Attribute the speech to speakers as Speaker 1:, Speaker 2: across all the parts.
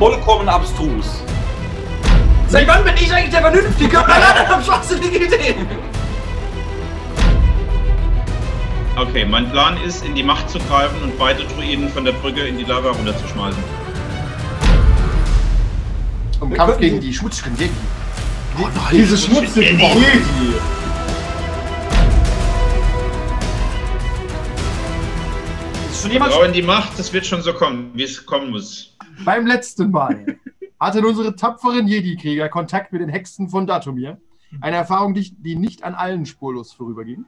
Speaker 1: Vollkommen abstrus. Seit wann bin ich eigentlich der Vernünftige und alle anderen haben schwachsinnige Ideen?
Speaker 2: Okay, mein Plan ist, in die Macht zu greifen und beide Druiden von der Brücke in die Lava runterzuschmeißen.
Speaker 3: Im Kampf gegen die schmutzigen Jedi.
Speaker 4: Diese schmutzigen Jedi.
Speaker 1: Ist jemand
Speaker 2: Aber in die Macht, das wird schon so kommen, wie es kommen muss.
Speaker 4: Beim letzten Mal hatten unsere tapferen Jedi-Krieger Kontakt mit den Hexen von Datumir. Eine Erfahrung, die, nicht an allen spurlos vorüberging.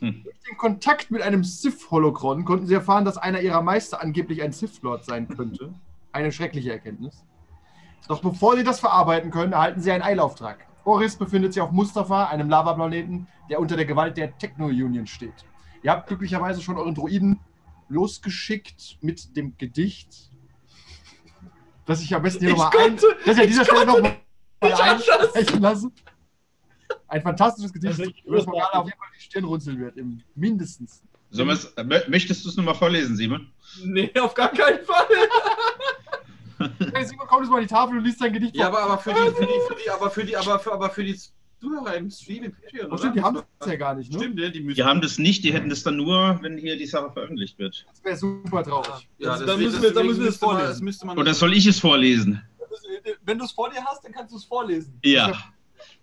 Speaker 2: Hm.
Speaker 4: Durch den Kontakt mit einem Sith-Holokron konnten sie erfahren, dass einer ihrer Meister angeblich ein Sith-Lord sein könnte. Eine schreckliche Erkenntnis. Doch bevor sie das verarbeiten können, erhalten sie einen Eilauftrag. Oris befindet sich auf Mustafa, einem Lavaplaneten, der unter der Gewalt der Techno-Union steht. Ihr habt glücklicherweise schon euren Droiden losgeschickt mit dem Gedicht, das ich am besten hier nochmal ein,
Speaker 1: konnte-
Speaker 4: das ich an dieser Stelle nochmal einsprechen lasse. Ein fantastisches Gedicht,
Speaker 5: Also
Speaker 4: das man gerade auf jeden Fall die Stirn runzeln wird, im mindestens.
Speaker 2: Wir's- äh, mö- möchtest du es nochmal vorlesen, Simon?
Speaker 1: Nee, auf gar keinen Fall.
Speaker 4: Hey, Simon, komm jetzt mal an die Tafel und liest dein Gedicht
Speaker 1: Ja, aber für die, für die, für die, aber für die, aber für, aber für die Zuhörer im Stream im Patreon,
Speaker 4: Oh, stimmt, die haben das ja gar nicht, ne?
Speaker 1: Stimmt? Die müssen.
Speaker 2: Die haben das nicht, die hätten das dann nur, wenn hier die Sache veröffentlicht wird.
Speaker 4: Das wäre super traurig.
Speaker 1: Ja,
Speaker 5: Also,
Speaker 1: wird-
Speaker 5: müssen wir- dann
Speaker 1: deswegen
Speaker 5: müssen wir
Speaker 1: man-
Speaker 5: vorlesen.
Speaker 1: Das müsste man.
Speaker 2: Oder soll ich es vorlesen?
Speaker 5: Wenn du es vor dir hast, dann kannst du es vorlesen.
Speaker 2: Ja.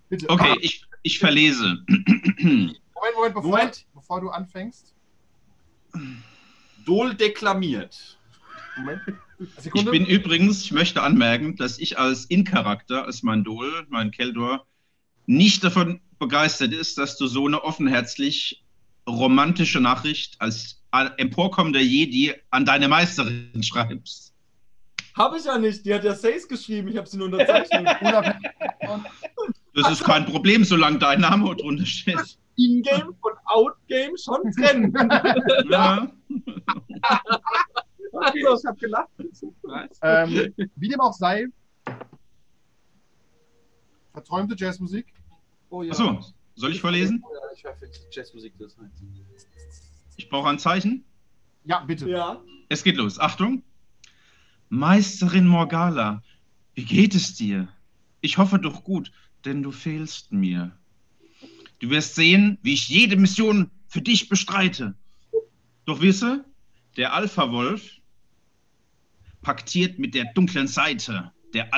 Speaker 4: Bitte.
Speaker 2: Okay, ich, ich verlese.
Speaker 4: Moment, Moment, bevor,
Speaker 1: Moment.
Speaker 4: bevor du anfängst.
Speaker 1: Dol deklamiert.
Speaker 4: Moment.
Speaker 2: Ich bin übrigens, ich möchte anmerken, dass ich als In-Charakter, als mein Dol, mein Keldor, nicht davon begeistert ist, dass du so eine offenherzlich romantische Nachricht als emporkommender Jedi an deine Meisterin schreibst.
Speaker 5: Habe ich ja nicht. Die hat ja Says geschrieben. Ich habe sie nur unterzeichnet.
Speaker 2: Das ist kein Problem, solange dein Name drunter steht.
Speaker 5: In-game und Out-game schon trennen.
Speaker 2: Ja.
Speaker 5: Okay, ich habe gelacht.
Speaker 4: ähm, wie dem auch sei, verträumte Jazzmusik.
Speaker 1: Oh ja.
Speaker 2: Achso, soll ich vorlesen?
Speaker 1: Ja, ich für Jazzmusik das heißt.
Speaker 2: Ich brauche ein Zeichen.
Speaker 4: Ja, bitte.
Speaker 5: Ja.
Speaker 2: Es geht los. Achtung. Meisterin Morgala, wie geht es dir? Ich hoffe doch gut, denn du fehlst mir. Du wirst sehen, wie ich jede Mission für dich bestreite. Doch wisse, der Alpha-Wolf paktiert mit der dunklen Seite. Der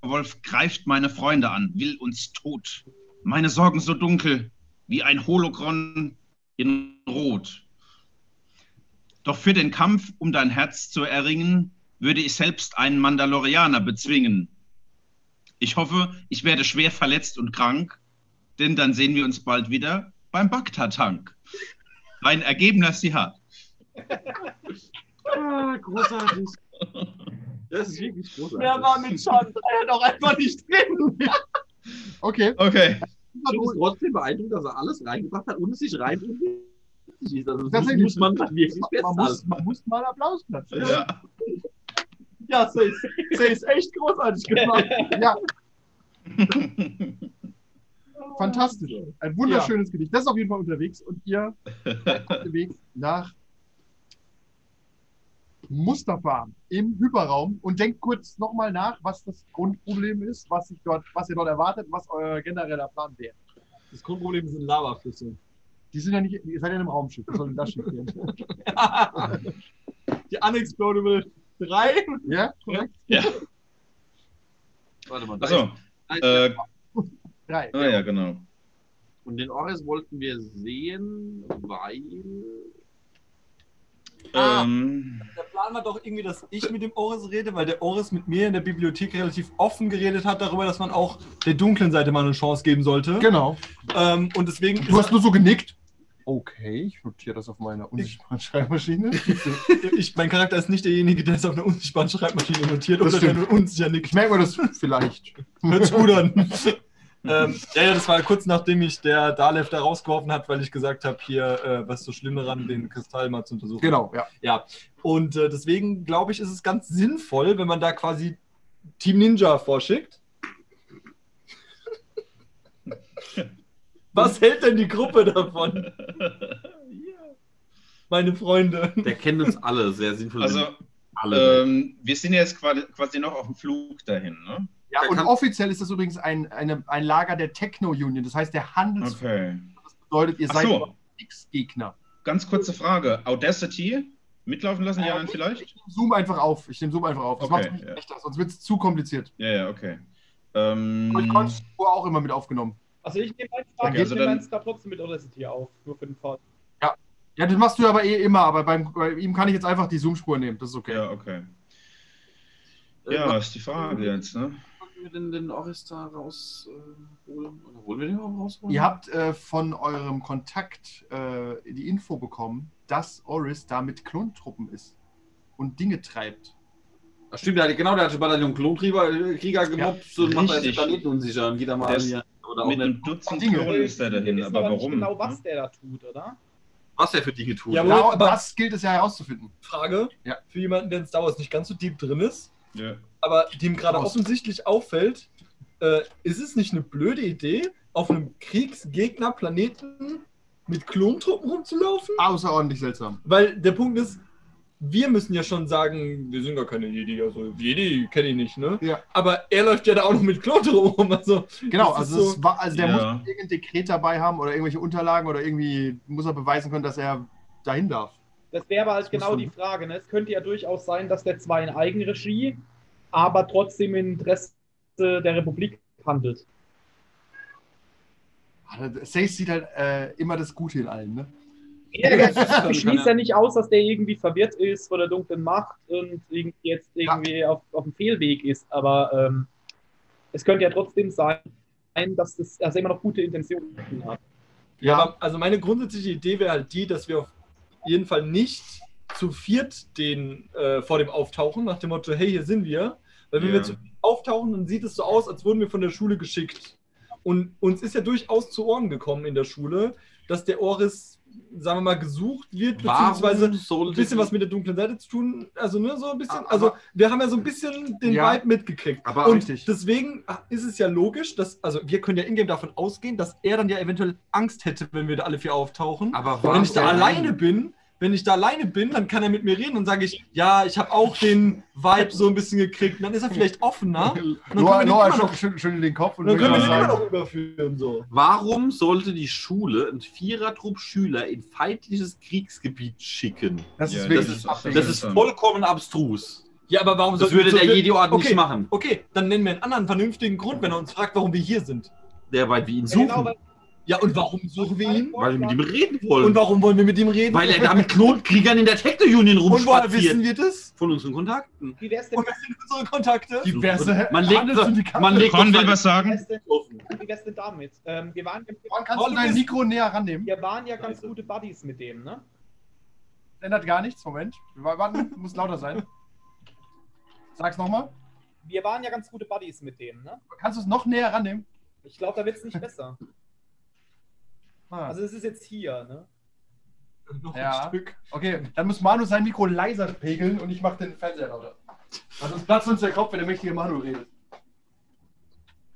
Speaker 2: Alpha-Wolf greift meine Freunde an, will uns tot. Meine Sorgen so dunkel wie ein Hologron in Rot. Doch für den Kampf um dein Herz zu erringen, würde ich selbst einen Mandalorianer bezwingen. Ich hoffe, ich werde schwer verletzt und krank, denn dann sehen wir uns bald wieder beim Bagdad-Tank. Ein ergebener Sihat.
Speaker 1: Ah, großartig. Das ist wirklich großartig.
Speaker 5: Mehr war mit Chandra ja doch einfach nicht drin.
Speaker 4: Okay.
Speaker 2: Okay.
Speaker 1: Ich bin trotzdem beeindruckt, dass er alles reingebracht hat und es sich reimt und ist. Also das muss man dann wirklich
Speaker 4: Man muss, man muss mal Applaus klatschen.
Speaker 2: Ja.
Speaker 5: Ja, Says. Says echt großartig gemacht.
Speaker 4: Ja, fantastisch. Ein wunderschönes Gedicht. Das ist auf jeden Fall unterwegs und ihr seid unterwegs nach Mustafa im Hyperraum und denkt kurz nochmal nach, was das Grundproblem ist, was, sich dort, was ihr dort erwartet, was euer genereller Plan wäre.
Speaker 5: Das Grundproblem sind Lavaflüsse.
Speaker 4: Die sind ja nicht, ihr seid ja in einem Raumschiff, was soll denn das Schiff werden?
Speaker 5: Die Unexplodable 3.
Speaker 4: Ja, korrekt?
Speaker 2: Ja.
Speaker 1: Warte mal.
Speaker 2: Achso.
Speaker 1: ist-
Speaker 2: Äh,
Speaker 4: Drei.
Speaker 2: ah, ja, genau.
Speaker 1: Und den Ores wollten wir sehen, weil.
Speaker 5: Ah.
Speaker 2: Ähm,
Speaker 5: Der Plan wir doch irgendwie, dass ich mit dem Oris rede, weil der Oris mit mir in der Bibliothek relativ offen geredet hat darüber, dass man auch der dunklen Seite mal eine Chance geben sollte.
Speaker 4: Genau.
Speaker 5: Ähm, und deswegen.
Speaker 4: Du hast nur so genickt. Okay, ich notiere das auf meiner unsichtbaren Schreibmaschine.
Speaker 5: ich, mein Charakter ist nicht derjenige, der es auf einer unsichtbaren Schreibmaschine notiert
Speaker 4: Das
Speaker 5: oder der nur unsicher nickt.
Speaker 4: Ich merke mal das vielleicht.
Speaker 5: Hört sich gut an. ähm, ja, ja, das war kurz nachdem mich der Dalef da rausgeworfen hat, weil ich gesagt habe, hier, äh, was ist so schlimm daran, den Kristall mal zu untersuchen.
Speaker 4: Genau, ja.
Speaker 5: Ja, und äh, deswegen glaube ich, ist es ganz sinnvoll, wenn man da quasi Team Ninja vorschickt. Was hält denn die Gruppe davon? Meine Freunde.
Speaker 1: Der kennt uns alle sehr sinnvoll.
Speaker 2: Also,
Speaker 1: alle.
Speaker 2: ähm, wir sind jetzt quasi, quasi noch auf dem Flug dahin, ne?
Speaker 4: Ja, und offiziell ist das übrigens ein, eine, ein Lager der Techno-Union. Das heißt, der Handels
Speaker 2: Okay.
Speaker 4: bedeutet, ihr
Speaker 2: Ach
Speaker 4: seid
Speaker 2: so.
Speaker 4: X-Gegner.
Speaker 2: Ganz kurze Frage. Audacity mitlaufen lassen, ja, dann vielleicht?
Speaker 4: Ich nehme Zoom einfach auf. Ich nehme Zoom einfach auf. Das
Speaker 2: Okay,
Speaker 4: macht mich
Speaker 2: ja.
Speaker 4: schlechter, sonst wird es zu kompliziert.
Speaker 2: Ja, ja, okay. Ähm,
Speaker 4: Aber ich konnte Spur auch immer mit aufgenommen.
Speaker 6: Also ich nehme meins
Speaker 2: Okay, also dann-
Speaker 6: meins gerade trotzdem mit Audacity auf, nur für den Fall.
Speaker 4: Ja, das machst du aber eh immer, aber beim, bei ihm kann ich jetzt einfach die Zoom-Spur nehmen. Das ist okay.
Speaker 2: ja, okay.
Speaker 1: Äh,
Speaker 2: Ja, ist die Frage jetzt, ne?
Speaker 1: Wir denn den Oris da rausholen? Oder wollen wir den überhaupt rausholen?
Speaker 4: Ihr habt äh, von eurem Kontakt äh, die Info bekommen, dass Oris da mit Klontruppen ist und Dinge treibt.
Speaker 1: Ach, stimmt, der genau, der hat den Bataillon Klonkrieger äh, Krieger gemobbt und macht da jetzt den
Speaker 2: richtig.
Speaker 1: Planeten unsicher und geht da mal hier. Oder
Speaker 2: Mit einem Dutzend
Speaker 4: Dinge.
Speaker 2: Klonen ist
Speaker 6: Wir
Speaker 2: dahin, aber warum?
Speaker 6: genau, was
Speaker 2: ne?
Speaker 6: der da tut, oder?
Speaker 1: was er für Dinge tut.
Speaker 5: Ja,
Speaker 1: Ja,
Speaker 5: aber-
Speaker 4: Ja,
Speaker 5: aber-
Speaker 4: das gilt es ja herauszufinden.
Speaker 5: Frage
Speaker 4: Ja.
Speaker 5: für jemanden, der in Star Wars nicht ganz so deep drin ist,
Speaker 2: Ja.
Speaker 5: aber dem gerade offensichtlich auffällt, äh, ist es nicht eine blöde Idee, auf einem Kriegsgegner-Planeten mit Klontruppen rumzulaufen?
Speaker 4: Außerordentlich seltsam.
Speaker 5: Weil der Punkt ist, wir müssen ja schon sagen, wir sind gar keine Jedi, also Jedi kenne ich nicht, ne?
Speaker 4: Ja.
Speaker 5: Aber er läuft ja da auch noch mit Klontruppen rum, also
Speaker 4: Genau, also,
Speaker 5: so-
Speaker 4: war, also der
Speaker 2: Ja.
Speaker 4: muss irgendein Dekret dabei haben oder irgendwelche Unterlagen oder irgendwie muss er beweisen können, dass er dahin darf.
Speaker 6: Das wäre aber halt genau die Frage. Ne? Es könnte ja durchaus sein, dass der zwar in Eigenregie, aber trotzdem im Interesse der Republik handelt.
Speaker 4: Sace sieht halt äh, immer das Gute in allen, ne?
Speaker 6: Ich schließe ja nicht aus, dass der irgendwie verwirrt ist von der dunklen Macht und jetzt irgendwie auf, auf dem Fehlweg ist, aber ähm, es könnte ja trotzdem sein, dass, das, er immer noch gute Intentionen hat.
Speaker 5: Ja, aber also meine grundsätzliche Idee wäre halt die, dass wir auf jeden Fall nicht zu viert den äh, vor dem auftauchen, nach dem Motto, hey, hier sind wir. Weil wenn
Speaker 2: Ja.
Speaker 5: wir zu viert auftauchen, dann sieht es so aus, als wurden wir von der Schule geschickt. Und uns ist ja durchaus zu Ohren gekommen in der Schule, dass der Oris, sagen wir mal, gesucht wird, beziehungsweise ein bisschen was mit der dunklen Seite zu tun. Also, ne, so ein bisschen.
Speaker 1: Aber-
Speaker 5: Also, wir haben ja so ein bisschen den
Speaker 4: Ja.
Speaker 5: Vibe mitgekriegt.
Speaker 1: Aber
Speaker 5: Und
Speaker 4: richtig.
Speaker 5: deswegen ist es ja logisch, dass, also wir können ja ingame davon ausgehen, dass er dann ja eventuell Angst hätte, wenn wir da alle vier auftauchen.
Speaker 1: Aber
Speaker 5: wenn ich da alleine bin, wenn ich da alleine bin, dann kann er mit mir reden und sage ich, ja, ich habe auch den Vibe so ein bisschen gekriegt. Und dann ist er vielleicht offener. Und dann können
Speaker 4: Noah, Noah
Speaker 5: immer noch,
Speaker 4: schüttelt schüttelt den Kopf und
Speaker 5: dann können wir den immer noch überführen. So.
Speaker 1: Warum sollte die Schule ein Vierertrupp Schüler in feindliches Kriegsgebiet schicken?
Speaker 4: Das
Speaker 2: Ja,
Speaker 4: ist
Speaker 2: das
Speaker 4: wirklich
Speaker 2: ist-
Speaker 4: abwegig.
Speaker 1: Das ist vollkommen abstrus.
Speaker 5: Ja, aber warum
Speaker 1: Das würde der
Speaker 5: so-
Speaker 1: Jedi-Orden
Speaker 5: okay,
Speaker 1: nicht machen.
Speaker 5: Okay, dann nennen wir einen anderen vernünftigen Grund, wenn er uns fragt, warum wir hier sind.
Speaker 1: Der weil wir ihn
Speaker 6: Ja, genau,
Speaker 1: suchen.
Speaker 5: Ja, und warum suchen wir ihn?
Speaker 1: weil wir mit ihm reden wollen.
Speaker 5: Und warum wollen wir mit ihm reden?
Speaker 1: weil er da mit Klonkriegern in der Techno-Union
Speaker 5: und woher wissen
Speaker 1: rumspaziert.
Speaker 5: wir das?
Speaker 1: Von unseren Kontakten.
Speaker 6: Wie wär's denn,
Speaker 5: Und wer sind unsere Kontakte?
Speaker 4: Diverse
Speaker 1: Man legt,
Speaker 4: Handelssyndikate.
Speaker 1: man legt
Speaker 2: Con will was
Speaker 6: wie
Speaker 2: sagen?
Speaker 6: wär's denn,
Speaker 1: offen.
Speaker 6: wie wär's denn damit? Ähm, wir, waren,
Speaker 4: Wann kannst du dein Mikro näher rannehmen?
Speaker 6: wir waren ja ganz gute Buddies mit dem, ne?
Speaker 4: Ändert gar nichts. Moment. Wir warten, muss lauter sein. Sag's nochmal.
Speaker 6: Wir waren ja ganz gute Buddies mit dem, ne?
Speaker 4: Kannst du es noch näher rannehmen?
Speaker 6: Ich glaube, da wird's nicht besser.
Speaker 4: Ah.
Speaker 6: Also es ist jetzt hier, ne?
Speaker 5: Noch
Speaker 4: Ja.
Speaker 5: ein Stück.
Speaker 4: Okay, dann muss Manu sein Mikro leiser pegeln und ich mach den Fernseher lauter. Also sonst platzt uns der Kopf, wenn der mächtige Manu redet.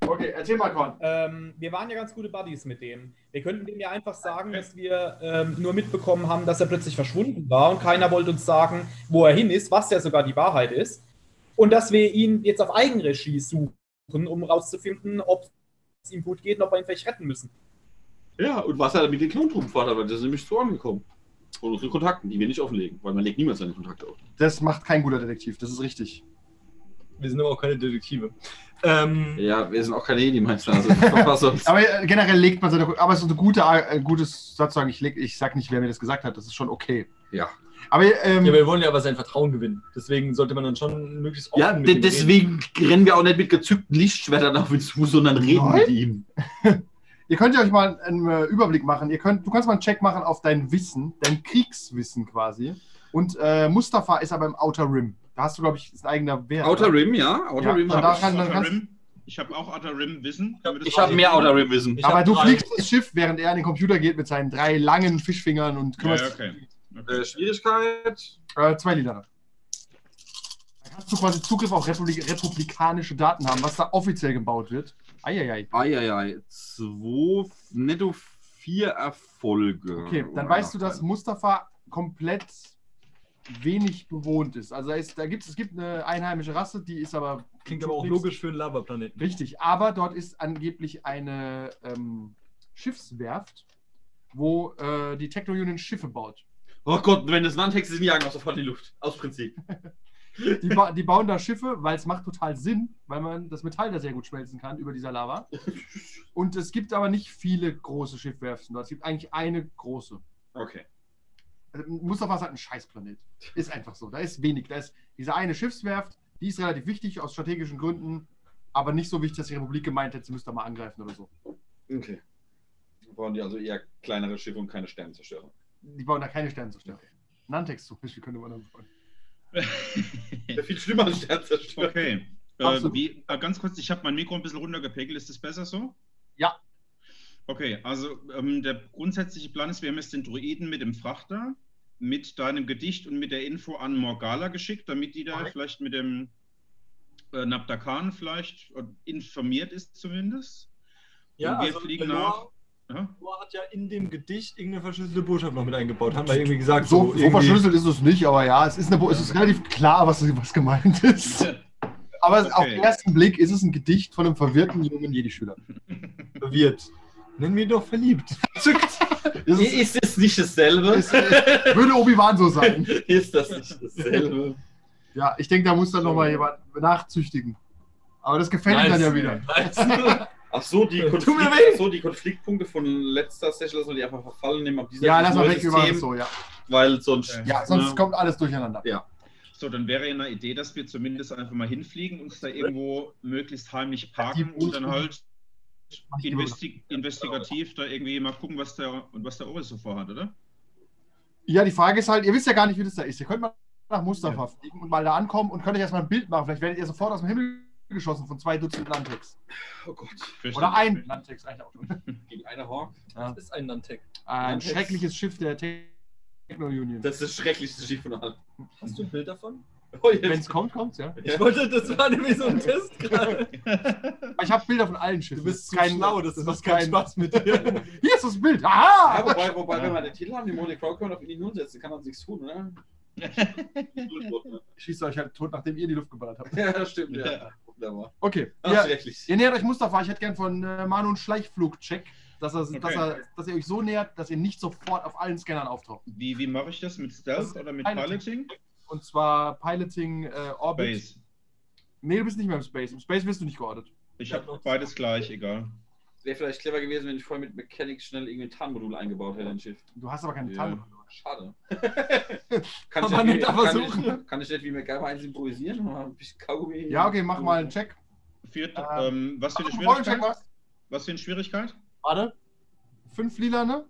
Speaker 4: Okay, erzähl mal, Korn.
Speaker 6: Ähm, wir waren ja ganz gute Buddies mit dem. Wir könnten dem ja einfach sagen, dass wir ähm, nur mitbekommen haben, dass er plötzlich verschwunden war und keiner wollte uns sagen, wo er hin ist, was ja sogar die Wahrheit ist. Und dass wir ihn jetzt auf Eigenregie suchen, um rauszufinden, ob es ihm gut geht und ob wir ihn vielleicht retten müssen.
Speaker 1: Ja, und was er mit den Klontruppen fordert, weil das ist nämlich zu Ohren gekommen. Von unseren Kontakten, die wir nicht offenlegen, weil man legt niemals seine Kontakte auf.
Speaker 4: Das macht kein guter Detektiv, das ist richtig.
Speaker 5: Wir sind aber auch keine Detektive. Ähm,
Speaker 1: Ja, wir sind auch keine Jedi-Meister, also?
Speaker 4: Aber äh, generell legt man seine. Aber es ist eine gute, äh, gutes Satz sagen. Ich, leg, ich sag nicht, wer mir das gesagt hat. Das ist schon okay.
Speaker 1: Ja.
Speaker 4: Aber ähm,
Speaker 5: Ja, wir wollen ja aber sein Vertrauen gewinnen. Deswegen sollte man dann schon möglichst offen
Speaker 1: Ja,
Speaker 5: mit
Speaker 1: de
Speaker 5: ihm reden.
Speaker 1: deswegen rennen wir auch nicht mit gezückten Lichtschwertern auf ihn zu, sondern reden
Speaker 4: Nein.
Speaker 1: mit ihm.
Speaker 4: ihr könnt ja euch mal einen äh, Überblick machen. Ihr könnt, du kannst mal einen Check machen auf dein Wissen, dein Kriegswissen quasi. Und äh, Mustafa ist aber im Outer Rim. Da hast du, glaube ich, ist ein eigener Wert.
Speaker 1: Outer
Speaker 4: oder?
Speaker 1: Rim, ja. Outer
Speaker 4: Ja,
Speaker 1: Rim
Speaker 4: und
Speaker 1: hab
Speaker 4: da
Speaker 1: ich.
Speaker 4: kann- dann
Speaker 2: Outer
Speaker 4: kannst-
Speaker 2: Rim. Ich habe auch Outer Rim Wissen.
Speaker 1: Ich habe mehr? Outer Rim Wissen.
Speaker 5: Ich
Speaker 4: aber du
Speaker 5: drei.
Speaker 4: fliegst das Schiff, während er an den Computer geht mit seinen drei langen Fischfingern und kümmerst
Speaker 2: ja, okay. okay.
Speaker 1: Äh, Schwierigkeit.
Speaker 4: Äh, zwei Liter. Da kannst du quasi Zugriff auf Republik republikanische Daten haben, was da offiziell gebaut wird. Eieiei.
Speaker 1: Eieiei. Zwei, netto vier Erfolge.
Speaker 4: Okay, dann weißt du, dass Mustafa komplett wenig bewohnt ist. Also da, ist, da gibt's, es gibt eine einheimische Rasse, die ist aber.
Speaker 5: Klingt aber auch logisch für einen Lavaplaneten.
Speaker 4: Richtig, aber dort ist angeblich eine ähm, Schiffswerft, wo äh, die Techno-Union Schiffe baut.
Speaker 1: Oh Gott, wenn das Landhexe ist, jagen wir sofort in die Luft. Aus Prinzip.
Speaker 4: Die, ba die bauen da Schiffe, weil es macht total Sinn, weil man das Metall da sehr gut schmelzen kann über dieser Lava. Und es gibt aber nicht viele große Schiffwerften. Es gibt eigentlich eine große.
Speaker 1: Okay.
Speaker 4: Also Mustafa ist halt ein Scheißplanet. Ist einfach so. Da ist wenig. Da ist diese eine Schiffswerft, die ist relativ wichtig aus strategischen Gründen, aber nicht so wichtig, dass die Republik gemeint hätte, sie müsste mal angreifen oder so.
Speaker 1: Okay. Brauchen die also eher kleinere Schiffe und keine Sternenzerstörer.
Speaker 4: Die bauen da keine Sternenzerstörer. Nantex zum Beispiel könnte man dann bauen.
Speaker 1: Viel schlimmer als Sternenzerstörer.
Speaker 2: Okay. Äh, wie, äh, ganz kurz, ich habe mein Mikro ein bisschen runtergepegelt. Ist das besser so?
Speaker 4: Ja.
Speaker 2: Okay, also ähm, der grundsätzliche Plan ist, wir haben jetzt den Druiden mit dem Frachter, mit deinem Gedicht und mit der Info an Morgala geschickt, damit die da
Speaker 4: Korrekt.
Speaker 2: vielleicht mit dem äh, Nabdakan vielleicht äh, informiert ist zumindest.
Speaker 5: Ja,
Speaker 2: Und wir
Speaker 5: also
Speaker 2: fliegen nach. Ja?
Speaker 5: Noah hat ja in dem Gedicht irgendeine verschlüsselte Botschaft noch mit eingebaut. Haben wir irgendwie gesagt.
Speaker 4: So, so
Speaker 5: irgendwie-
Speaker 4: verschlüsselt ist es nicht, aber ja, es ist, eine, es ist relativ klar, was, was gemeint ist. Aber es- auf
Speaker 2: Okay.
Speaker 4: den ersten Blick ist es ein Gedicht von einem verwirrten jungen Jedi-Schüler.
Speaker 5: verwirrt. Nenn mich doch verliebt.
Speaker 4: Ist, es-
Speaker 1: Ist es nicht dasselbe?
Speaker 4: ist, äh, würde Obi-Wan so sagen.
Speaker 1: Ist das nicht dasselbe?
Speaker 4: Ja, ich denke, da muss dann nochmal jemand nachzüchtigen. Aber das gefällt ihm dann ja wieder.
Speaker 5: Nice.
Speaker 1: Ach so, die, Konflikt, ach so, die Konfliktpunkte von letzter Session lassen wir die einfach verfallen nehmen. Ab dieser
Speaker 4: Ja, lass mal weg,
Speaker 1: System,
Speaker 4: so, ja.
Speaker 1: Weil sonst.
Speaker 2: Okay.
Speaker 4: Ja, sonst
Speaker 1: ne,
Speaker 4: kommt alles durcheinander.
Speaker 1: Ja.
Speaker 2: So, dann wäre ja eine Idee, dass wir zumindest einfach mal hinfliegen, uns da irgendwo möglichst heimlich parken und dann halt investi investigativ da irgendwie mal gucken, was der und was der Oris so vorhat, oder?
Speaker 4: Ja, die Frage ist halt, ihr wisst ja gar nicht, wie das da ist. Ihr könnt mal nach Mustafa fliegen und mal da ankommen und könnt euch erstmal ein Bild machen. Vielleicht werdet ihr sofort aus dem Himmel geschossen von zwei Dutzend Landtex.
Speaker 1: Oh Gott.
Speaker 4: Oder ein Landtex eigentlich auch schon.
Speaker 1: Gegen eine Hawk.
Speaker 5: Das ist ein Nantec.
Speaker 4: Ein
Speaker 5: Landtex.
Speaker 4: schreckliches Schiff der Techno-Union.
Speaker 1: Das ist das schrecklichste Schiff von allen.
Speaker 5: Hast du ein Bild davon?
Speaker 1: Oh,
Speaker 4: Wenn es
Speaker 1: jetzt.
Speaker 4: kommt, kommt's, ja.
Speaker 5: Ich wollte, das war nämlich so ein Test gerade.
Speaker 4: Ich habe Bilder von allen Schiffen.
Speaker 5: Du bist
Speaker 4: ist
Speaker 5: zu schlau, das,
Speaker 4: das
Speaker 5: macht
Speaker 4: ist
Speaker 5: keinen
Speaker 4: kein
Speaker 5: Spaß mit dir.
Speaker 4: Hier ist das Bild.
Speaker 1: Ja,
Speaker 4: Aha!
Speaker 1: wobei, wobei wenn wir den Titel haben, die Money Crow können wir auf ihn hinsetzen, kann man nichts tun, oder?
Speaker 4: Ich schieße euch halt tot, nachdem ihr in die Luft geballert habt.
Speaker 1: ja, das stimmt, ja.
Speaker 2: Ja.
Speaker 1: Wunderbar.
Speaker 4: Okay.
Speaker 1: Ach,
Speaker 4: Ihr,
Speaker 1: schrecklich.
Speaker 4: ihr nähert euch Mustafa. Ich hätte gern von äh, Manu einen Schleichflug-Check, dass, er, dass,
Speaker 2: Okay.
Speaker 4: er, dass ihr euch so nähert, dass ihr nicht sofort auf allen Scannern auftaucht.
Speaker 2: Wie, wie mache ich das? Mit Stealth oder mit
Speaker 4: Piloting.
Speaker 2: Piloting?
Speaker 4: Und zwar Piloting äh, Orbit.
Speaker 2: Base.
Speaker 4: Nee, du bist nicht mehr im Space. Im Space wirst du nicht geortet.
Speaker 2: Ich habe beides gleich, egal.
Speaker 1: Wäre vielleicht clever gewesen, wenn ich vorher mit Mechanics schnell irgendwie ein Tarnmodul eingebaut hätte in Schiff.
Speaker 4: Du hast aber keine
Speaker 1: Ja.
Speaker 4: Tarnung.
Speaker 1: Schade.
Speaker 5: Kann
Speaker 1: ich
Speaker 5: man
Speaker 1: nicht,
Speaker 5: aber
Speaker 1: kann,
Speaker 5: suchen.
Speaker 1: ich, kann ich nicht wie MacGyver eins improvisieren? Mal Ein bisschen Kaugummi.
Speaker 4: Ja, okay, mach mal einen Check.
Speaker 2: Viert,
Speaker 4: Ähm,
Speaker 2: ähm, was für eine Schwierigkeit?
Speaker 4: was?
Speaker 2: Was für eine Schwierigkeit?
Speaker 4: Warte. Fünf lila, ne? Und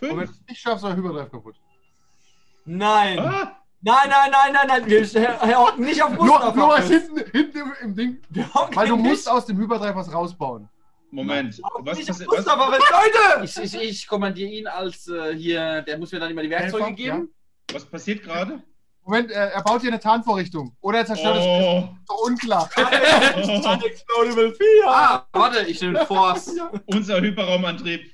Speaker 4: wenn du
Speaker 2: Fünf.
Speaker 4: es nicht schaffst, ist der Hyperdrive kaputt.
Speaker 5: Nein.
Speaker 2: Ah,
Speaker 5: Nein, nein, nein, nein, nein. Wir wir hocken nicht auf
Speaker 4: Nur,
Speaker 5: Mustafa.
Speaker 4: nur was hinten, hinten im, im Ding. Weil du
Speaker 5: nicht
Speaker 4: musst aus dem Hyperdrive was rausbauen.
Speaker 2: Moment. Was, was,
Speaker 5: fest. Leute!
Speaker 1: Ich, ich, ich kommandiere ihn als äh, hier, der muss mir dann immer die Werkzeuge
Speaker 4: Helfer,
Speaker 1: geben.
Speaker 2: was passiert gerade?
Speaker 4: Moment, äh, er baut hier eine Tarnvorrichtung. Oder er zerstört.
Speaker 2: Oh,
Speaker 4: Ist doch unklar.
Speaker 5: Unexplodable 4.
Speaker 1: Ah, warte, ich nehme Force.
Speaker 2: unser Hyperraumantrieb.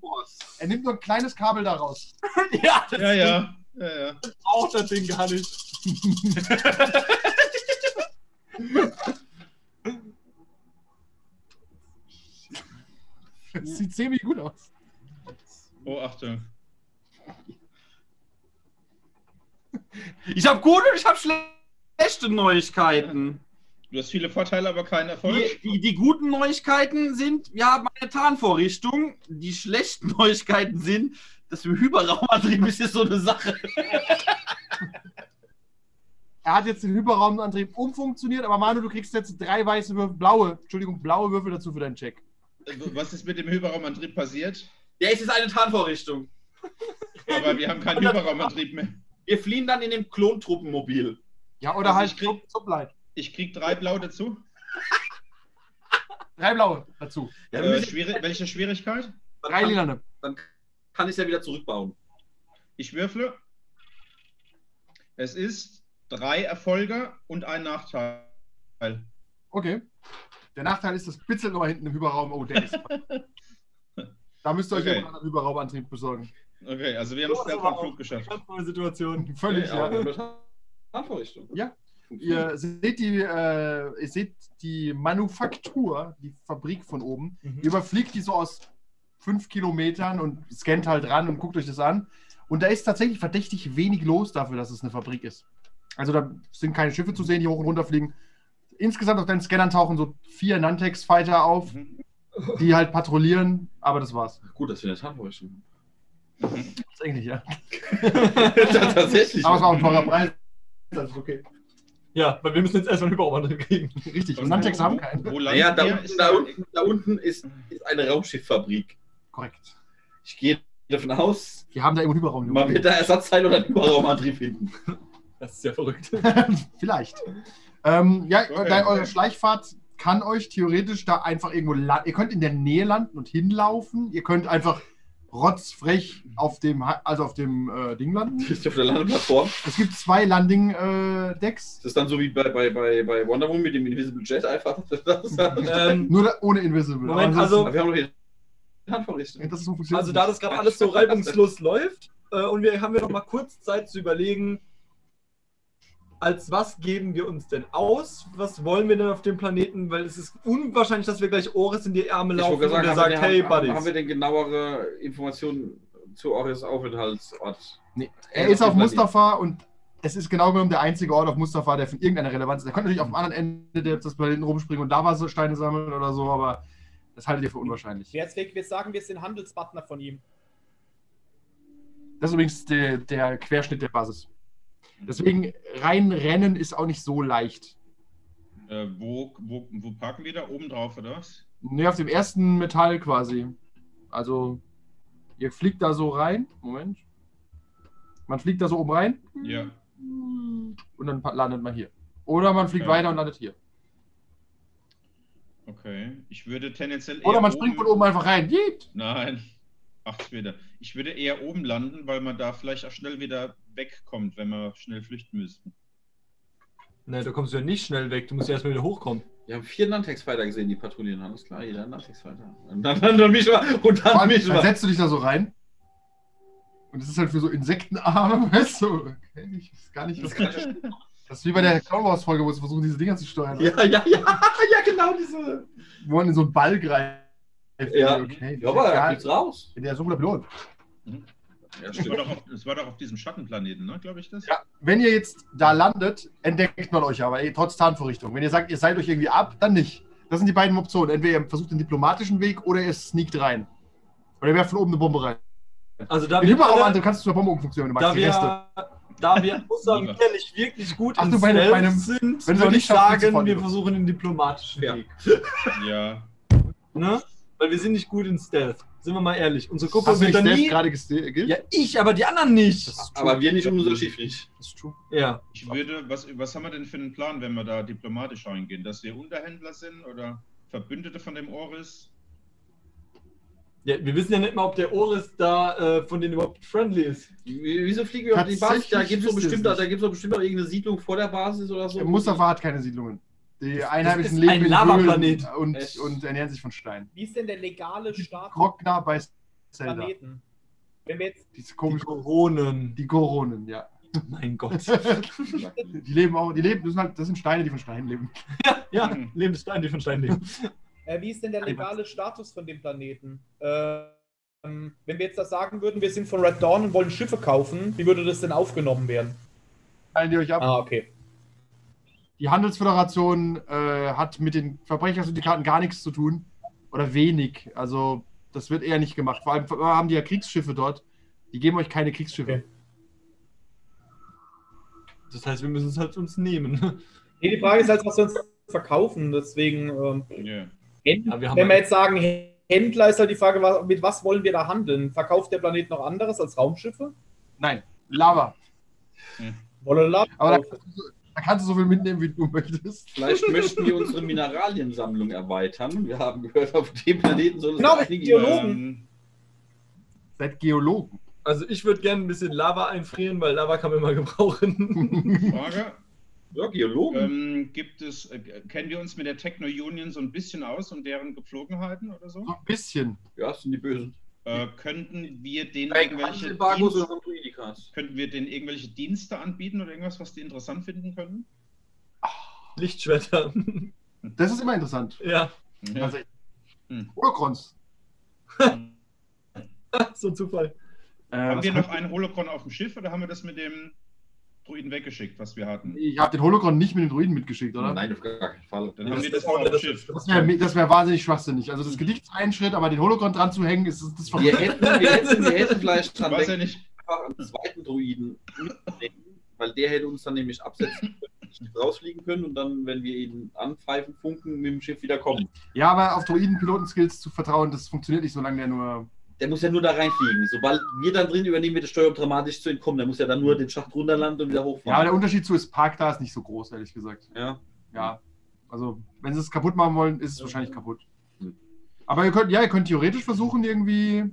Speaker 1: Force.
Speaker 4: Er nimmt nur ein kleines Kabel daraus.
Speaker 5: Ja, das
Speaker 2: Ja, ja. ja, ja.
Speaker 5: braucht das Ding gar nicht.
Speaker 4: Das sieht ziemlich gut aus.
Speaker 2: Oh, Achtung.
Speaker 1: Ich habe gute und ich habe schlechte Neuigkeiten.
Speaker 2: Du hast viele Vorteile, aber keinen Erfolg.
Speaker 1: Die, die, die guten Neuigkeiten sind, wir haben eine Tarnvorrichtung. Die schlechten Neuigkeiten sind, Das mit dem Hyperraumantrieb ist jetzt so eine Sache.
Speaker 4: Er hat jetzt den Hyperraumantrieb umfunktioniert, aber Manu, du kriegst jetzt drei weiße Würfel, blaue, Entschuldigung, blaue Würfel dazu für deinen Check.
Speaker 7: Was ist mit dem Hyperraumantrieb passiert?
Speaker 1: Ja, es ist eine Tarnvorrichtung.
Speaker 7: Aber wir haben keinen Hyperraumantrieb mehr.
Speaker 1: Wir fliehen dann in dem Klontruppenmobil.
Speaker 4: Ja, oder
Speaker 7: Also
Speaker 4: halt
Speaker 7: ich krieg-
Speaker 4: Sublight.
Speaker 7: Ich krieg drei Blau dazu.
Speaker 4: Drei blaue dazu.
Speaker 1: Ja,
Speaker 7: Äh, schwierig, welche Schwierigkeit?
Speaker 1: dann
Speaker 4: Drei lilane.
Speaker 1: dann kann ich es ja wieder zurückbauen.
Speaker 7: Ich würfle. Es ist drei Erfolge und ein Nachteil.
Speaker 4: Okay. Der Nachteil ist, das bitzelt nochmal hinten im Hyperraum. Oh, der ist. da müsst ihr euch
Speaker 7: Okay.
Speaker 4: einen anderen Hyperraumantrieb besorgen.
Speaker 7: Okay, also wir haben es
Speaker 5: auch-
Speaker 7: Flug geschafft.
Speaker 5: Ganz neue Situation.
Speaker 4: Völlig,
Speaker 1: Ja,
Speaker 4: ja.
Speaker 1: mit Tarnvorrichtung.
Speaker 4: Ja. Ihr seht die, äh, ihr seht die Manufaktur, die Fabrik von oben.
Speaker 5: Mhm.
Speaker 4: Ihr überfliegt die so aus fünf Kilometern und scannt halt ran und guckt euch das an. Und da ist tatsächlich verdächtig wenig los dafür, dass es eine Fabrik ist. Also da sind keine Schiffe zu sehen, die hoch und runter fliegen. Insgesamt auf deinen Scannern tauchen so vier Nantex-Fighter auf,
Speaker 7: Mhm.
Speaker 4: die halt patrouillieren, aber das war's.
Speaker 1: Gut, dass wir eine Tarnvorrichtung
Speaker 7: Mhm.
Speaker 4: Das ist eigentlich, ja.
Speaker 1: haben. Tatsächlich.
Speaker 4: Aber es war auch ein teurer Preis. Das ist okay.
Speaker 5: Ja, weil wir müssen jetzt erstmal einen Hyperraumantrieb kriegen.
Speaker 4: Richtig. Und Nantex haben keinen.
Speaker 7: Wo
Speaker 1: Naja,
Speaker 7: landen
Speaker 1: da
Speaker 7: wir?
Speaker 1: unten,
Speaker 7: Ist
Speaker 1: da, unten, da unten ist, ist eine Raumschifffabrik.
Speaker 4: Korrekt.
Speaker 1: Ich gehe davon aus,
Speaker 4: Wir haben da irgendwo Hyperraum.
Speaker 1: man wird da Ersatzteil oder einen Überraumantrieb finden.
Speaker 5: Das ist ja verrückt.
Speaker 4: Vielleicht. Ähm, ja,
Speaker 7: Okay,
Speaker 4: eure. Schleichfahrt kann euch theoretisch da einfach irgendwo landen. Ihr könnt in der Nähe landen und hinlaufen. Ihr könnt einfach rotzfrech auf dem, also auf dem äh, Ding landen.
Speaker 1: Ist auf der Landeplattform.
Speaker 4: Es gibt zwei Landing-Decks.
Speaker 1: Das ist dann so wie bei, bei, bei, bei Wonder Woman mit dem Invisible Jet einfach.
Speaker 5: ähm,
Speaker 4: nur da, ohne Invisible.
Speaker 5: Moment, also-
Speaker 1: wir haben doch hier Handvorrichtung.
Speaker 4: das ist so
Speaker 5: Also da das gerade alles so reibungslos läuft äh, und wir haben wir noch mal kurz Zeit zu überlegen, als was geben wir uns denn aus? Was wollen wir denn auf dem Planeten? Weil es ist unwahrscheinlich, dass wir gleich Oris in die Ärmel
Speaker 1: Ich
Speaker 5: laufen
Speaker 1: wollte
Speaker 5: und
Speaker 1: sagen,
Speaker 5: er sagt, hey
Speaker 1: haben,
Speaker 5: Buddies.
Speaker 1: haben wir denn genauere Informationen zu Oris Aufenthaltsort?
Speaker 4: Nee, er ist auf Mustafa und es ist genau genommen der einzige Ort auf Mustafa, der von irgendeiner Relevanz ist. Er könnte natürlich auf dem anderen Ende des Planeten rumspringen und da was Steine sammeln oder so, aber das haltet ihr für unwahrscheinlich.
Speaker 6: Jetzt wir sagen, wir sind Handelspartner von ihm.
Speaker 4: Das ist übrigens der, der Querschnitt der Basis. Deswegen reinrennen ist auch nicht so leicht.
Speaker 7: Äh, wo, wo, wo parken wir da? Oben drauf, oder was?
Speaker 4: Ne, auf dem ersten Metall quasi. Also, ihr fliegt da so rein. Moment. Man fliegt da so oben rein
Speaker 7: Ja.
Speaker 4: und dann landet man hier. Oder man fliegt
Speaker 7: Ja.
Speaker 4: weiter und landet hier.
Speaker 7: Okay. Ich würde tendenziell eher
Speaker 4: Oder man springt von oben einfach rein. Jeet.
Speaker 7: Nein. Ach, später. Ich würde eher oben landen, weil man da vielleicht auch schnell wieder wegkommt, wenn wir schnell flüchten müssten.
Speaker 5: Ne, da kommst du ja nicht schnell weg, du musst ja erstmal wieder hochkommen.
Speaker 1: Wir haben vier Nantex-Fighter gesehen, die patrouillieren. Alles klar, jeder Nantex-Fighter. Und dann, dann, dann mich mal. Und dann
Speaker 4: allem,
Speaker 1: mich
Speaker 4: dann setzt du dich da so rein. Und das ist halt für so Insektenarme, weißt du? Okay, ich weiß gar nicht, was Das ist wie bei der Clown Wars Folge, wo sie versuchen, diese Dinger zu steuern.
Speaker 1: Ja, ja, ja, ja, genau diese.
Speaker 4: Wo man in so einen Ball greift.
Speaker 1: Ja,
Speaker 4: okay.
Speaker 1: ja aber da
Speaker 4: ja,
Speaker 1: geht's raus.
Speaker 4: der ist guter Pilot.
Speaker 1: Ja,
Speaker 7: Das war, auf, das war doch auf diesem Schattenplaneten, ne? Glaube ich das?
Speaker 4: Ja, wenn ihr jetzt da landet, entdeckt man euch aber, ey, trotz Tarnvorrichtung. Wenn ihr sagt, ihr seid euch irgendwie ab, dann nicht. Das sind die beiden Optionen. Entweder ihr versucht den diplomatischen Weg oder ihr sneakt rein. Oder ihr werft von oben eine Bombe rein.
Speaker 5: Also da wir, alle,
Speaker 4: kannst du zur Bombe umfunktionieren, wenn du
Speaker 5: da
Speaker 4: magst. Die Reste.
Speaker 5: wir, da wir
Speaker 7: Lieber.
Speaker 5: ehrlich wirklich gut
Speaker 4: Ach
Speaker 5: in
Speaker 4: du, bei einem- bei einem-
Speaker 5: sind,
Speaker 4: wenn
Speaker 5: würde
Speaker 4: nicht
Speaker 5: ich sagen, wir versuchen den diplomatischen
Speaker 1: Ja.
Speaker 5: Weg.
Speaker 7: Ja.
Speaker 5: Ne? Weil wir sind nicht gut in Stealth. Sind wir mal ehrlich. Unsere Gruppe
Speaker 4: Hast du
Speaker 5: wird
Speaker 4: nicht
Speaker 5: da
Speaker 4: selbst
Speaker 5: nie...
Speaker 4: gerade geskillt?
Speaker 5: Ja, ich, aber die anderen nicht.
Speaker 1: Aber wir nicht um unser Schiff nicht.
Speaker 4: Das ist true.
Speaker 5: Ja.
Speaker 7: Ich würde, was, was haben wir denn für einen Plan, wenn wir da diplomatisch reingehen? Dass wir Unterhändler sind oder Verbündete von dem Oris?
Speaker 5: ja. Wir wissen ja nicht mal, ob der Oris da äh, von denen überhaupt friendly ist.
Speaker 1: Wie- Wieso fliegen wir auf die Basis? Da gibt es bestimmt, da gibt's doch bestimmt auch irgendeine Siedlung vor der Basis oder so.
Speaker 4: Mustafa hat keine Siedlungen. Die
Speaker 5: Das
Speaker 4: Einheimischen leben
Speaker 5: ein
Speaker 4: in
Speaker 5: Lavaplanet.
Speaker 4: Höhlen und, und ernähren sich von Stein.
Speaker 6: Wie ist denn der legale Status
Speaker 4: Krogna bei Zelda.
Speaker 6: Planeten? Wenn wir jetzt
Speaker 4: Diese
Speaker 5: Die
Speaker 4: komischen,
Speaker 5: Koronen.
Speaker 4: die Koronen, ja.
Speaker 5: Mein Gott.
Speaker 4: die leben auch, die leben, das sind, halt, das sind Steine, die von Steinen leben.
Speaker 5: Ja,
Speaker 7: Mhm.
Speaker 5: leben des Stein, die von Stein leben.
Speaker 6: Äh, wie ist denn der legale Status von dem Planeten? Ähm, wenn wir jetzt da sagen würden, wir sind von Red Dawn und wollen Schiffe kaufen, wie würde das denn aufgenommen werden?
Speaker 4: Teilen die euch ab.
Speaker 6: Ah, okay.
Speaker 4: Die Handelsföderation äh, hat mit den Verbrechersyndikaten gar nichts zu tun. Oder wenig. Also, das wird eher nicht gemacht. Vor allem haben die ja Kriegsschiffe dort. Die geben euch keine Kriegsschiffe.
Speaker 6: Okay.
Speaker 5: Das heißt, wir müssen es halt uns nehmen.
Speaker 6: Nee, die Frage ist halt, was wir uns verkaufen. Deswegen, ähm,
Speaker 7: Ja.
Speaker 6: Händ-
Speaker 5: Ja, wir haben
Speaker 6: wenn wir jetzt sagen, Händler ist halt die Frage, was- mit was wollen wir da handeln? Verkauft der Planet noch anderes als Raumschiffe?
Speaker 4: Nein, Lava.
Speaker 6: Wolle Lab-
Speaker 4: Aber da kannst, du, so- da kannst du so viel mitnehmen, wie du möchtest.
Speaker 1: Vielleicht möchten wir unsere Mineraliensammlung erweitern. Wir haben gehört, auf dem Planeten soll es
Speaker 6: Genau,
Speaker 1: einige-
Speaker 6: Geologen.
Speaker 7: Ähm,
Speaker 4: Seid Geologen.
Speaker 5: Also ich würde gerne ein bisschen Lava einfrieren, weil Lava kann man immer gebrauchen.
Speaker 7: Frage.
Speaker 1: Ja, Geologen.
Speaker 7: Ähm, gibt es, äh, kennen wir uns mit der Techno Union so ein bisschen aus und deren Gepflogenheiten oder so?
Speaker 4: So ein bisschen.
Speaker 1: ja, das sind die Bösen.
Speaker 7: Äh, könnten wir denen irgendwelche Dienst,
Speaker 1: Druidikas.
Speaker 7: könnten wir denen irgendwelche Dienste anbieten oder irgendwas, was die interessant finden können?
Speaker 5: Lichtschwerter.
Speaker 4: Das ist immer interessant.
Speaker 5: ja,
Speaker 7: Ja.
Speaker 4: Also,
Speaker 7: Hm.
Speaker 4: Holocrons.
Speaker 5: so ein Zufall.
Speaker 4: Äh,
Speaker 7: haben wir noch ein Holocron auf dem Schiff oder haben wir das mit dem Druiden weggeschickt, was wir hatten?
Speaker 4: Ich habe den Holocron nicht mit den Druiden mitgeschickt, oder?
Speaker 1: Nein, auf gar keinen Fall.
Speaker 7: Dann
Speaker 5: Ja,
Speaker 7: haben wir
Speaker 5: das
Speaker 7: das auch auf dem
Speaker 5: das-
Speaker 7: Schiff.
Speaker 4: Das wäre das wär wahnsinnig schwachsinnig. Also das Gedicht ist ein Schritt, aber den Holocron dran zu hängen, ist das
Speaker 1: Wir hätten, wir hätten, wir hätten vielleicht
Speaker 7: Ich
Speaker 1: dran
Speaker 7: weiß ja nicht.
Speaker 1: Einfach einen zweiten Druiden mitnehmen, weil der hätte uns dann nämlich absetzen können, rausfliegen können und dann, wenn wir ihn anpfeifen, funken, mit dem Schiff wieder kommen.
Speaker 4: Ja, aber auf Druiden-Piloten-Skills zu vertrauen, das funktioniert nicht, solange der nur.
Speaker 1: Der muss ja nur da reinfliegen. Sobald wir dann drin übernehmen, wird der Steuer dramatisch zu entkommen. Der muss ja dann nur den Schacht runterlanden und wieder
Speaker 4: Ja, aber
Speaker 1: hochfahren.
Speaker 4: der Unterschied zu Spark da ist nicht so groß, ehrlich gesagt.
Speaker 1: Ja,
Speaker 4: Ja. Also, wenn sie es kaputt machen wollen, ist es wahrscheinlich kaputt. Aber ihr könnt, ja, ihr könnt theoretisch versuchen, irgendwie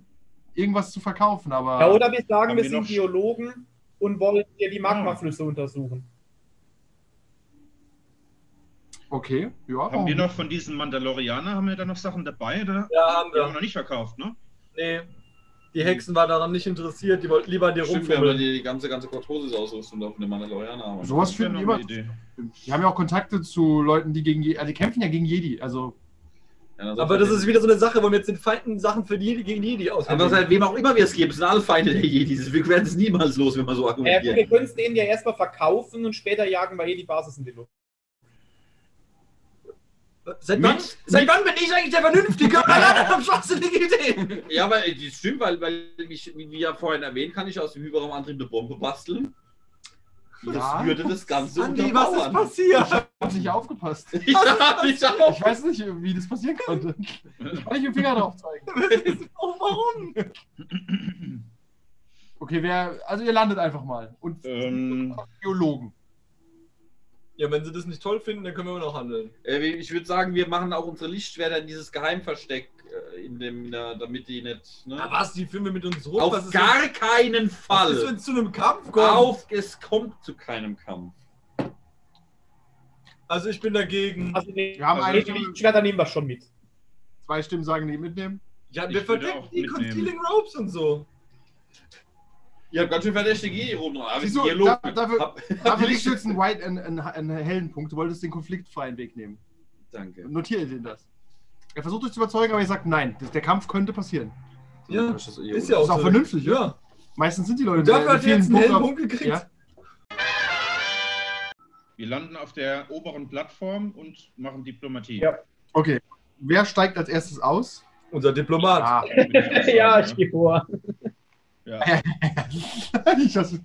Speaker 4: irgendwas zu verkaufen, aber.
Speaker 6: Ja, oder wir sagen, wir
Speaker 7: wir
Speaker 6: sind Geologen und wollen hier die Magmaflüsse untersuchen.
Speaker 4: Okay, ja.
Speaker 7: Haben wir noch von diesen Mandalorianer, haben wir da noch Sachen dabei? Oder?
Speaker 5: Ja, haben
Speaker 7: Die haben wir
Speaker 5: wir.
Speaker 7: noch nicht verkauft, ne?
Speaker 5: Nee. Die Hexen waren daran nicht interessiert, die wollten lieber dir
Speaker 1: stimmt, wir haben ja
Speaker 5: rumfummeln.
Speaker 1: die, die ganze, ganze Kortosis-Ausrüstung da von den Mandalorianer haben.
Speaker 4: Sowas finden die
Speaker 7: noch
Speaker 4: immer. Die haben ja auch Kontakte zu Leuten, die gegen also die kämpfen ja gegen Jedi. Also,
Speaker 1: Ja,
Speaker 5: Aber das ist wieder so eine Sache, wo wir jetzt den Feinden Sachen für die gegen die, die aus.
Speaker 1: Andererseits, wem auch immer wir es geben, sind alle Feinde der Jedis. Wir werden es niemals los, wenn man so argumentiert.
Speaker 6: wir können es denen ja erstmal verkaufen und später jagen wir hier die Basis in die Luft.
Speaker 5: Seit
Speaker 1: Mit-
Speaker 5: wann, seit wann bin ich eigentlich der Vernünftige? Ideen.
Speaker 1: Ja, aber äh, das stimmt, weil, weil ich, wie ja vorhin erwähnt, kann ich aus dem Hyperraumantrieb eine Bombe basteln. Das
Speaker 4: Ja.
Speaker 1: würde das Ganze
Speaker 5: Andi, was ist passiert?
Speaker 4: hab nicht aufgepasst.
Speaker 1: Ich auch.
Speaker 4: Ich weiß nicht, wie das passieren konnte. Ich kann nicht mit dem Finger drauf zeigen.
Speaker 5: Oh, warum?
Speaker 4: Okay, wer, also ihr landet einfach mal. Und
Speaker 7: Ähm,
Speaker 4: Geologen.
Speaker 5: Ja, wenn sie das nicht toll finden, dann können wir immer noch handeln.
Speaker 1: Äh, Ich würde sagen, wir machen auch unsere Lichtschwerter in dieses Geheimversteck, in dem, der, damit die nicht. Ne?
Speaker 5: Aber was, die filmen mit uns rum? was
Speaker 1: Auf
Speaker 5: ist,
Speaker 1: gar keinen
Speaker 5: wenn, was
Speaker 1: Fall.
Speaker 5: ist, wenn es zu einem Kampf kommt?
Speaker 1: Auf, es kommt zu keinem Kampf.
Speaker 5: Also ich bin dagegen.
Speaker 6: Also, die,
Speaker 4: Wir haben
Speaker 6: also
Speaker 4: eine
Speaker 6: die Lichtschwerter nehmen wir schon mit.
Speaker 4: Zwei Stimmen sagen, die mitnehmen.
Speaker 5: Ja, wir verdecken die. Concealing Ropes und so.
Speaker 1: Ihr habt ganz schön verdächtige Ideen Dialog.
Speaker 4: da- dafür-
Speaker 1: Hab-
Speaker 4: Dafür liegt jetzt einen, White, einen, einen, einen hellen Punkt. Du wolltest den konfliktfreien Weg nehmen.
Speaker 1: Danke.
Speaker 4: Notiert ihr das. Er versucht euch zu überzeugen, aber ihr sagt nein. Das, der Kampf könnte passieren.
Speaker 5: Ja,
Speaker 1: Das eh
Speaker 5: ist ja auch,
Speaker 4: Ist auch
Speaker 5: so.
Speaker 4: vernünftig, ja.
Speaker 5: Ja.
Speaker 4: Meistens sind die Leute
Speaker 5: dafür hat er jetzt einen hellen Punkt gekriegt.
Speaker 4: Ja.
Speaker 7: wir landen auf der oberen Plattform und machen Diplomatie.
Speaker 6: Ja.
Speaker 4: Okay. Wer steigt als erstes aus?
Speaker 5: Unser Diplomat.
Speaker 4: Ah.
Speaker 6: Ja,
Speaker 7: ne?
Speaker 6: ich gehe vor.
Speaker 7: Ja.
Speaker 4: ich hasse-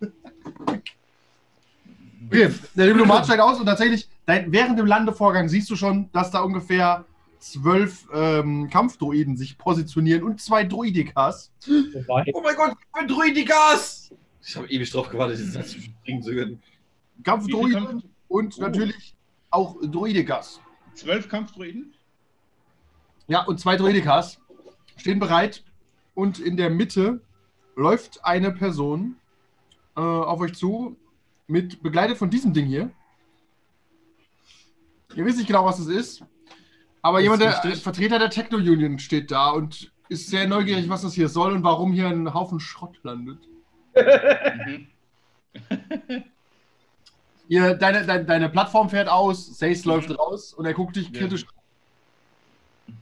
Speaker 4: okay, der Diplomat steigt aus und tatsächlich, dein, während dem Landevorgang siehst du schon, dass da ungefähr zwölf ähm, Kampfdroiden sich positionieren und zwei Druidikas.
Speaker 6: Wobei,
Speaker 1: Oh mein Gott, ein Druidigas! Ich habe ewig drauf gewartet, diesen Satz zu springen zu können.
Speaker 4: Kampfdroiden
Speaker 7: Kampf-
Speaker 4: und
Speaker 7: Oh.
Speaker 4: natürlich auch Druidikas.
Speaker 7: Zwölf Kampfdruiden?
Speaker 4: Ja, und zwei Druidikas stehen bereit und in der Mitte läuft eine Person äh, auf euch zu, mit begleitet von diesem Ding hier. Ihr wisst nicht genau, was es ist, aber jemand, der
Speaker 5: richtig.
Speaker 4: Vertreter der Techno Union steht da und ist sehr neugierig, was das hier soll und warum hier ein Haufen Schrott landet.
Speaker 7: Mhm.
Speaker 4: Ihr, deine, deine, deine Plattform fährt aus, Sace läuft raus und er guckt dich
Speaker 7: Ja.
Speaker 4: kritisch an.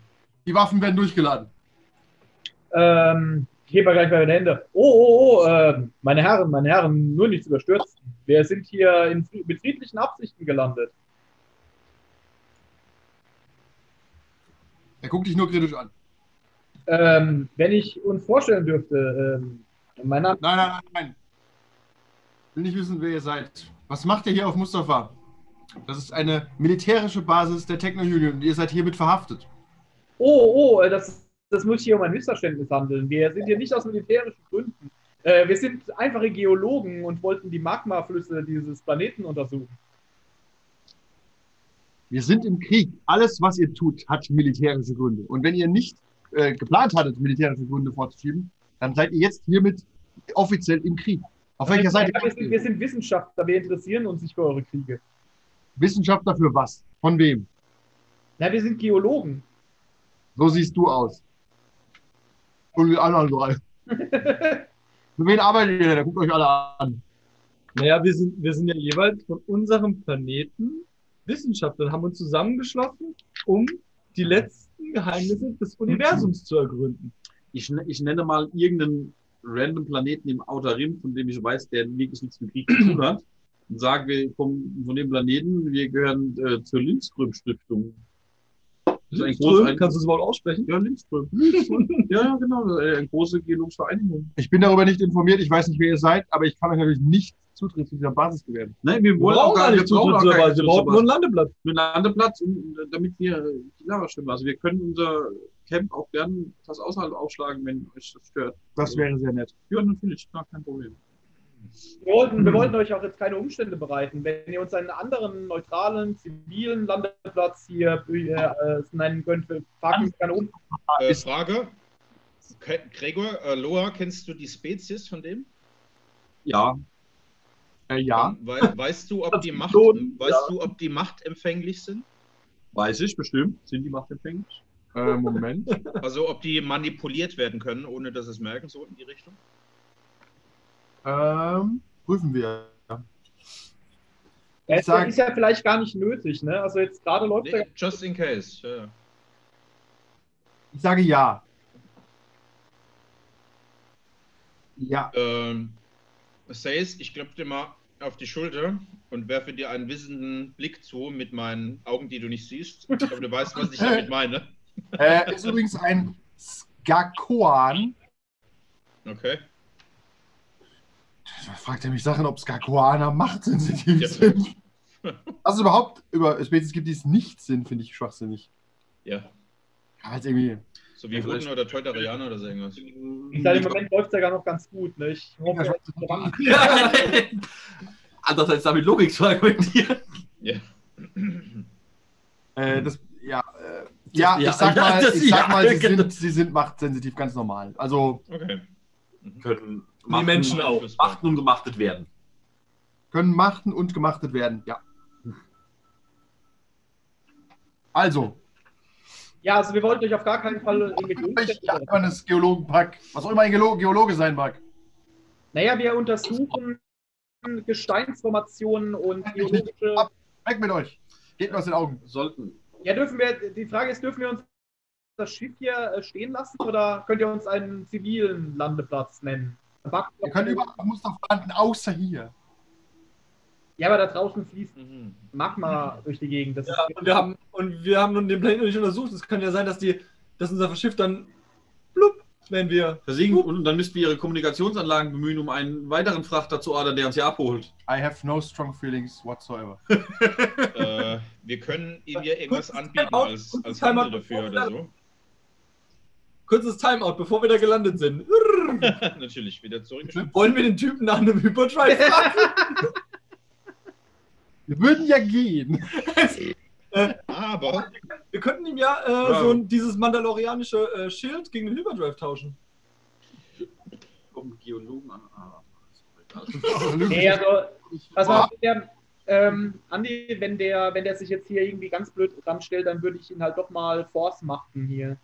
Speaker 4: Die Waffen werden durchgeladen.
Speaker 6: ähm, ich hebe gleich meine Hände. Oh, oh, oh, ähm, meine Herren, meine Herren, nur nichts überstürzen. Wir sind hier in, mit friedlichen Absichten gelandet.
Speaker 4: Er guckt dich nur kritisch an.
Speaker 6: Ähm, wenn ich uns vorstellen dürfte, ähm, Mein Name
Speaker 4: Nein, nein, nein, nein. Ich will nicht wissen, wer ihr seid. Was macht ihr hier auf Mustafa? Das ist eine militärische Basis der Techno Union und ihr seid hiermit verhaftet.
Speaker 6: Oh, oh, äh, das, das muss hier um ein Missverständnis handeln. Wir sind hier nicht aus militärischen Gründen. Äh, wir sind einfache Geologen und wollten die Magmaflüsse dieses Planeten untersuchen.
Speaker 4: Wir sind im Krieg. Alles, was ihr tut, hat militärische Gründe. Und wenn ihr nicht äh, geplant hattet, militärische Gründe vorzuschieben, dann seid ihr jetzt hiermit offiziell im Krieg. Auf welcher Seite?
Speaker 6: Wir, sind, wir sind Wissenschaftler, wir interessieren uns nicht für eure Kriege.
Speaker 4: Wissenschaftler für was? Von wem?
Speaker 6: Na, wir sind Geologen.
Speaker 4: So siehst du aus. Und die anderen drei. Für wen arbeitet ihr denn? Guckt euch alle an.
Speaker 5: Naja, wir sind, wir sind ja jeweils von unserem Planeten Wissenschaftler haben uns zusammengeschlossen, um die letzten Geheimnisse des Universums zu ergründen.
Speaker 1: Ich, ne- ich nenne mal irgendeinen random Planeten im Outer Rim, von dem ich weiß, der wirklich nichts mit Krieg zu tun hat. Und sage, wir kommen von dem Planeten, wir gehören äh, zur Lindström-Stiftung. Das ist ein großes,
Speaker 5: Lindström,
Speaker 1: ein,
Speaker 5: kannst du das Wort aussprechen?
Speaker 1: ja, Lindström. ja, ja, genau. äh, Eine große geologische Vereinigung.
Speaker 4: Ich bin darüber nicht informiert, ich weiß nicht, wer ihr seid, aber ich kann euch natürlich nicht Zutritt zu dieser Basis gewähren.
Speaker 1: Nein, wir
Speaker 5: Wir
Speaker 1: wollen
Speaker 5: brauchen
Speaker 1: auch gar
Speaker 5: gar
Speaker 1: nicht
Speaker 5: Zutritt zur Weise, wir brauchen nur einen Landeplatz.
Speaker 1: einen Landeplatz, um, äh, damit wir äh, die Lava stimmen. Also wir können unser Camp auch gern das außerhalb aufschlagen, wenn euch das stört.
Speaker 4: Das wäre sehr nett.
Speaker 1: Ja, natürlich, klar, kein Problem.
Speaker 6: Wir wollten, wir wollten euch auch jetzt keine Umstände bereiten. Wenn ihr uns einen anderen, neutralen, zivilen Landeplatz hier äh, nennen könnt, fragen wir gerne um.
Speaker 7: Äh, Frage. Gregor, äh, Loa, kennst du die Spezies von dem?
Speaker 1: Ja,
Speaker 4: Äh, ja.
Speaker 7: Wei weißt du, ob die Macht,
Speaker 5: Piloten,
Speaker 7: weißt du, ob die machtempfänglich sind?
Speaker 1: weiß ich bestimmt. Sind die machtempfänglich?
Speaker 4: Äh, Moment.
Speaker 7: Also ob die manipuliert werden können, ohne dass es merken, so in die Richtung?
Speaker 4: ähm, prüfen wir.
Speaker 6: Ja, ist,
Speaker 4: sag-
Speaker 6: ist ja vielleicht gar nicht nötig, ne? Also jetzt gerade läuft ja
Speaker 7: Nee, just in case. Ja, ja.
Speaker 4: Ich sage ja. Ja.
Speaker 7: Ähm, Says, ich klopfe dir mal auf die Schulter und werfe dir einen wissenden Blick zu mit meinen Augen, die du nicht siehst. Ich glaube, du weißt, was ich damit meine.
Speaker 4: Äh, ist übrigens ein Skakoan.
Speaker 7: Okay.
Speaker 4: Da fragt er mich Sachen, ob Skakoaner machtsensitiv
Speaker 7: Ja.
Speaker 4: sind. Also überhaupt über Spezies gibt, die es nicht sind, finde ich schwachsinnig.
Speaker 7: Ja.
Speaker 4: Halt irgendwie.
Speaker 7: So wie
Speaker 1: vielleicht-
Speaker 7: Hunden oder Teutarianer oder so irgendwas.
Speaker 6: Ich sage, im Moment läuft es ja gar noch ganz gut. Ne? Ich hoffe,
Speaker 4: Ja,
Speaker 1: Andererseits damit Logik zu argumentieren.
Speaker 7: Ja.
Speaker 4: Äh, das, ja, äh, ja,
Speaker 1: Ja,
Speaker 4: ich sag mal,
Speaker 1: das-
Speaker 4: ich sag
Speaker 1: ja,
Speaker 4: mal sie,
Speaker 1: genau.
Speaker 4: sind, sie sind machtsensitiv, ganz normal. Also
Speaker 7: Okay.
Speaker 1: Können
Speaker 5: Die Menschen auch.
Speaker 1: Machten und gemachtet werden.
Speaker 4: können machten und gemachtet werden, ja. Also,
Speaker 6: ja, also wir wollten euch auf gar keinen Fall
Speaker 4: immer das Geologenpack, was auch immer ein Geolo Geologe sein mag.
Speaker 6: Naja, wir untersuchen Gesteinsformationen und geologische.
Speaker 4: Ab. Weg mit euch. Geht mir aus den Augen.
Speaker 1: Sollten.
Speaker 6: Ja, dürfen wir, die Frage ist, dürfen wir uns das Schiff hier äh, stehen lassen oder könnt ihr uns einen zivilen Landeplatz nennen?
Speaker 4: Wir können überall auf Mustafa landen, außer hier.
Speaker 6: Ja, aber da draußen fließt
Speaker 7: Mhm.
Speaker 6: Magma durch die Gegend. Das
Speaker 5: Ja,
Speaker 6: ist
Speaker 5: und wir haben, und wir haben nun den Planeten noch nicht untersucht. Es kann ja sein, dass die, dass unser Schiff dann blub, wenn wir.
Speaker 1: Versiegen und dann müssten wir ihre Kommunikationsanlagen bemühen, um einen weiteren Frachter zu ordern, der uns hier abholt.
Speaker 4: I have no strong feelings whatsoever.
Speaker 7: Äh, wir können ihm ja irgendwas anbieten
Speaker 5: Timeout,
Speaker 7: als, als
Speaker 5: Timeout,
Speaker 7: Handel dafür oder so.
Speaker 5: Kurzes Timeout, bevor wir da gelandet sind.
Speaker 7: Natürlich, wieder zurück.
Speaker 5: Wollen wir den Typen nach einem Hyperdrive fragen?
Speaker 4: Wir würden ja gehen.
Speaker 7: Aber
Speaker 5: Wir könnten ihm ja, äh,
Speaker 1: Ja.
Speaker 5: so ein, dieses mandalorianische äh, Schild gegen den Hyperdrive tauschen.
Speaker 1: Kommen Geologen an. Ah, ist doch egal.
Speaker 6: Nee, also, pass mal, auf, der, ähm, Andi, wenn der, wenn der sich jetzt hier irgendwie ganz blöd dran stellt, dann würde ich ihn halt doch mal Force machen hier.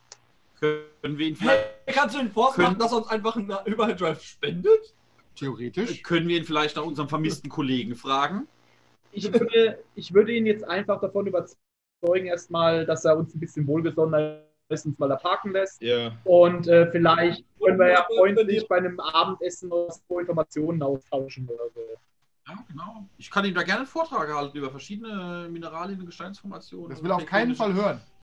Speaker 1: Können wir ihn
Speaker 5: Hey,
Speaker 1: vielleicht,
Speaker 5: kannst du den Force
Speaker 1: Können-
Speaker 5: machen, dass er uns einfach einen Hyperdrive spendet?
Speaker 4: Theoretisch.
Speaker 1: können wir ihn vielleicht nach unserem vermissten Kollegen fragen?
Speaker 6: Ich würde, ich würde ihn jetzt einfach davon überzeugen, erstmal, dass er uns ein bisschen wohlgesonnen ist, uns mal da parken lässt.
Speaker 7: ja,
Speaker 6: Und äh, vielleicht können wir ja freundlich bei einem Abendessen oder so Informationen austauschen oder so.
Speaker 1: Ja, genau. Ich kann ihm da gerne einen Vortrag halten über verschiedene Mineralien und Gesteinsformationen.
Speaker 4: Das will er auf keinen Fall hören.